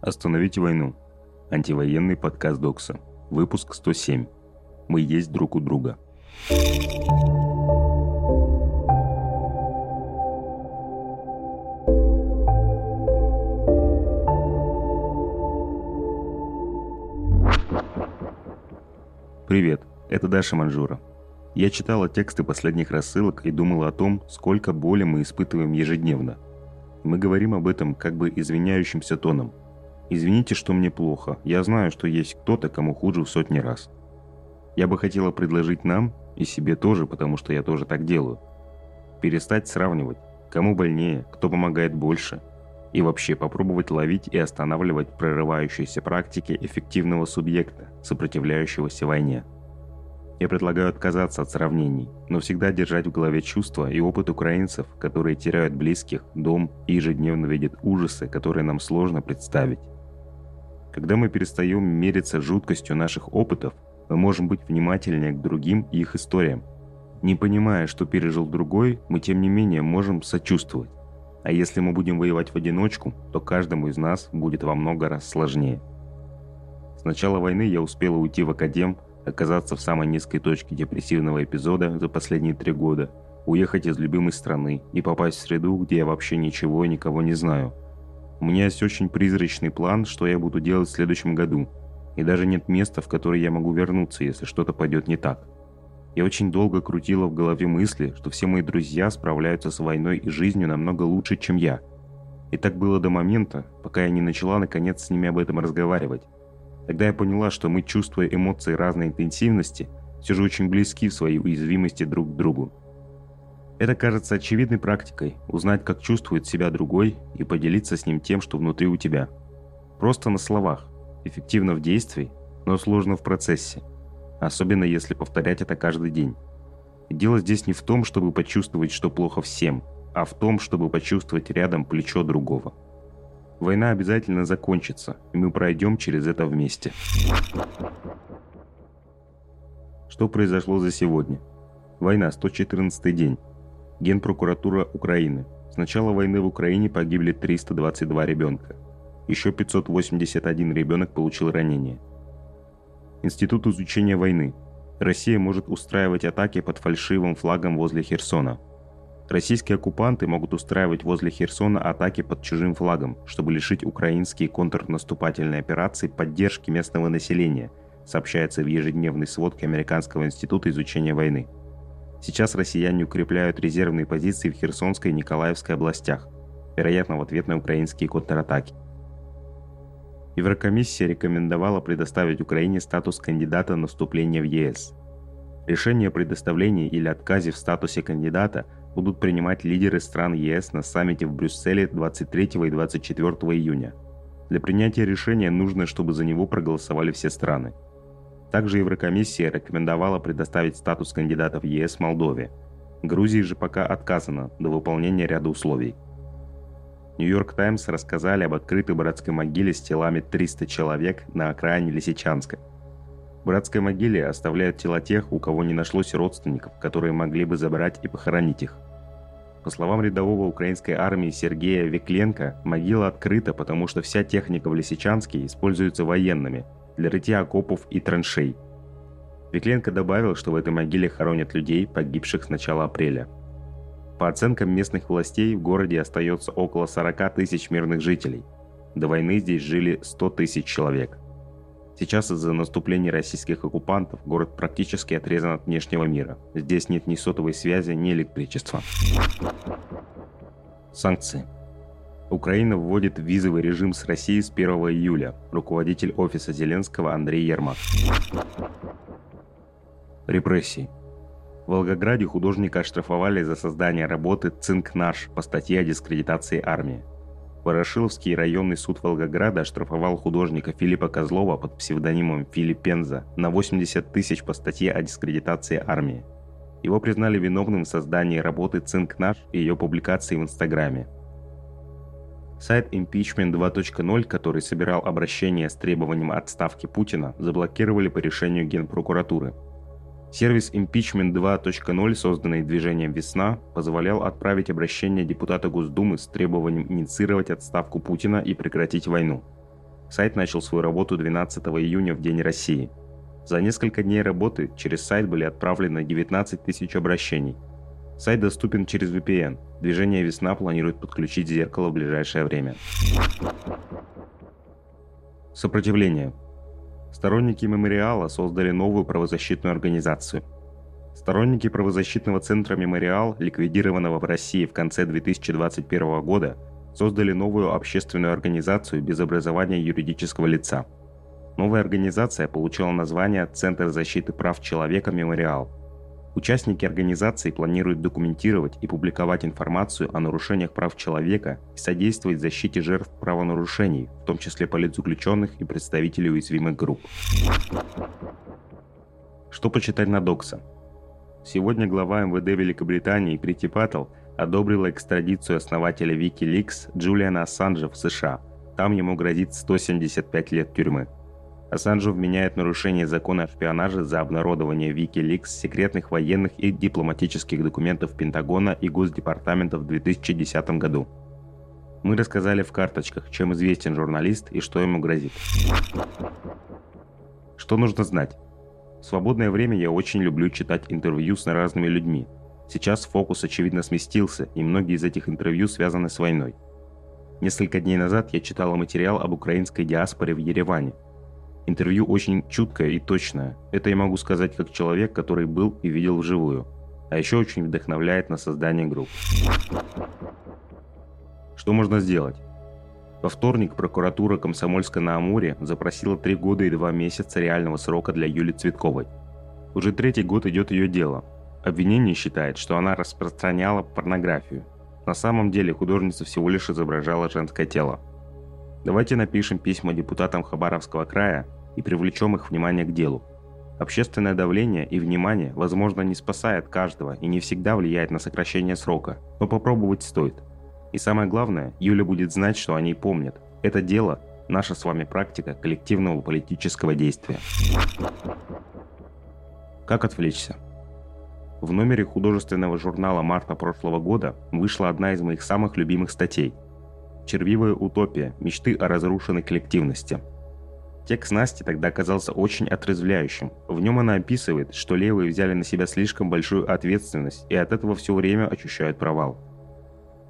Остановите войну. Антивоенный подкаст Докса. Выпуск 107. Мы есть друг у друга. Привет, это Даша Манжура. Я читала тексты последних рассылок и думала о том, сколько боли мы испытываем ежедневно. Мы говорим об этом как бы извиняющимся тоном – Извините, что мне плохо. Я знаю, что есть кто-то, кому хуже в сотни раз. Я бы хотела предложить нам, и себе тоже, потому что я тоже так делаю, перестать сравнивать, кому больнее, кто помогает больше, и вообще попробовать ловить и останавливать прорывающиеся практики эффективного субъекта, сопротивляющегося войне. Я предлагаю отказаться от сравнений, но всегда держать в голове чувства и опыт украинцев, которые теряют близких, дом и ежедневно видят ужасы, которые нам сложно представить. Когда мы перестаем мериться жуткостью наших опытов, мы можем быть внимательнее к другим и их историям. Не понимая, что пережил другой, мы тем не менее можем сочувствовать. А если мы будем воевать в одиночку, то каждому из нас будет во много раз сложнее. С начала войны я успела уйти в академ, оказаться в самой низкой точке депрессивного эпизода за последние три года, уехать из любимой страны и попасть в среду, где я вообще ничего и никого не знаю – у меня есть очень призрачный план, что я буду делать в следующем году. И даже нет места, в которое я могу вернуться, если что-то пойдет не так. Я очень долго крутила в голове мысли, что все мои друзья справляются с войной и жизнью намного лучше, чем я. И так было до момента, пока я не начала наконец с ними об этом разговаривать. Тогда я поняла, что мы, чувствуя эмоции разной интенсивности, все же очень близки в своей уязвимости друг к другу. Это кажется очевидной практикой – узнать, как чувствует себя другой и поделиться с ним тем, что внутри у тебя. Просто на словах, эффективно в действии, но сложно в процессе. Особенно если повторять это каждый день. Дело здесь не в том, чтобы почувствовать, что плохо всем, а в том, чтобы почувствовать рядом плечо другого. Война обязательно закончится, и мы пройдем через это вместе. Что произошло за сегодня? Война, 114 день. Генпрокуратура Украины. С начала войны в Украине погибли 322 ребенка. Еще 581 ребенок получил ранения. Институт изучения войны. Россия может устраивать атаки под фальшивым флагом возле Херсона. Российские оккупанты могут устраивать возле Херсона атаки под чужим флагом, чтобы лишить украинские контрнаступательные операции поддержки местного населения, сообщается в ежедневной сводке Американского института изучения войны. Сейчас россияне укрепляют резервные позиции в Херсонской и Николаевской областях, вероятно, в ответ на украинские контратаки. Еврокомиссия рекомендовала предоставить Украине статус кандидата на вступление в ЕС. Решение о предоставлении или отказе в статусе кандидата будут принимать лидеры стран ЕС на саммите в Брюсселе 23 и 24 июня. Для принятия решения нужно, чтобы за него проголосовали все страны – также Еврокомиссия рекомендовала предоставить статус кандидата в ЕС Молдове. Грузии же пока отказано до выполнения ряда условий. Нью-Йорк Таймс рассказали об открытой братской могиле с телами 300 человек на окраине Лисичанска. В братской могиле оставляют тела тех, у кого не нашлось родственников, которые могли бы забрать и похоронить их. По словам рядового украинской армии Сергея Векленко, могила открыта, потому что вся техника в Лисичанске используется военными – для рытья окопов и траншей. Викленко добавил, что в этой могиле хоронят людей, погибших с начала апреля. По оценкам местных властей, в городе остается около 40 тысяч мирных жителей. До войны здесь жили 100 тысяч человек. Сейчас из-за наступления российских оккупантов город практически отрезан от внешнего мира. Здесь нет ни сотовой связи, ни электричества. Санкции. Украина вводит визовый режим с Россией с 1 июля. Руководитель офиса Зеленского Андрей Ермак. Репрессии. В Волгограде художника оштрафовали за создание работы «Цинк наш» по статье о дискредитации армии. Ворошиловский районный суд Волгограда оштрафовал художника Филиппа Козлова под псевдонимом Филипп Пенза на 80 тысяч по статье о дискредитации армии. Его признали виновным в создании работы «Цинк наш» и ее публикации в Инстаграме – Сайт Impeachment 2.0, который собирал обращения с требованием отставки Путина, заблокировали по решению Генпрокуратуры. Сервис Impeachment 2.0, созданный движением «Весна», позволял отправить обращение депутата Госдумы с требованием инициировать отставку Путина и прекратить войну. Сайт начал свою работу 12 июня в День России. За несколько дней работы через сайт были отправлены 19 тысяч обращений. Сайт доступен через VPN. Движение «Весна» планирует подключить зеркало в ближайшее время. Сопротивление. Сторонники мемориала создали новую правозащитную организацию. Сторонники правозащитного центра «Мемориал», ликвидированного в России в конце 2021 года, создали новую общественную организацию без образования юридического лица. Новая организация получила название «Центр защиты прав человека «Мемориал». Участники организации планируют документировать и публиковать информацию о нарушениях прав человека и содействовать защите жертв правонарушений, в том числе политзаключенных и представителей уязвимых групп. Что почитать на Докса? Сегодня глава МВД Великобритании Прити Паттл одобрила экстрадицию основателя Wikileaks Джулиана Ассанжа в США. Там ему грозит 175 лет тюрьмы. Ассанжу вменяет нарушение закона о шпионаже за обнародование Wikileaks секретных военных и дипломатических документов Пентагона и Госдепартамента в 2010 году. Мы рассказали в карточках, чем известен журналист и что ему грозит. Что нужно знать? В свободное время я очень люблю читать интервью с разными людьми. Сейчас фокус очевидно сместился, и многие из этих интервью связаны с войной. Несколько дней назад я читала материал об украинской диаспоре в Ереване – Интервью очень чуткое и точное. Это я могу сказать как человек, который был и видел вживую. А еще очень вдохновляет на создание групп. Что можно сделать? Во вторник прокуратура Комсомольска на Амуре запросила три года и два месяца реального срока для Юли Цветковой. Уже третий год идет ее дело. Обвинение считает, что она распространяла порнографию. На самом деле художница всего лишь изображала женское тело. Давайте напишем письма депутатам Хабаровского края и привлечем их внимание к делу. Общественное давление и внимание, возможно, не спасает каждого и не всегда влияет на сокращение срока, но попробовать стоит. И самое главное, Юля будет знать, что они помнят. Это дело – наша с вами практика коллективного политического действия. Как отвлечься? В номере художественного журнала марта прошлого года вышла одна из моих самых любимых статей «Червивая утопия. Мечты о разрушенной коллективности», Текст Насти тогда оказался очень отрезвляющим. В нем она описывает, что левые взяли на себя слишком большую ответственность и от этого все время ощущают провал.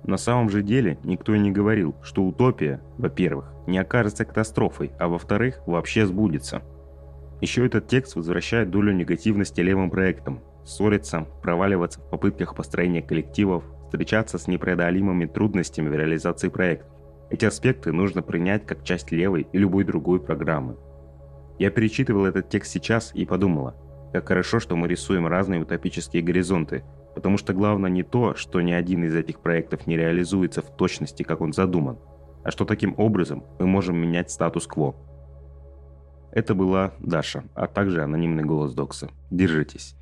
На самом же деле никто и не говорил, что утопия, во-первых, не окажется катастрофой, а во-вторых, вообще сбудется. Еще этот текст возвращает долю негативности левым проектам. Ссориться, проваливаться в попытках построения коллективов, встречаться с непреодолимыми трудностями в реализации проектов. Эти аспекты нужно принять как часть левой и любой другой программы. Я перечитывал этот текст сейчас и подумала, как хорошо, что мы рисуем разные утопические горизонты, потому что главное не то, что ни один из этих проектов не реализуется в точности, как он задуман, а что таким образом мы можем менять статус-кво. Это была Даша, а также анонимный голос Докса. Держитесь.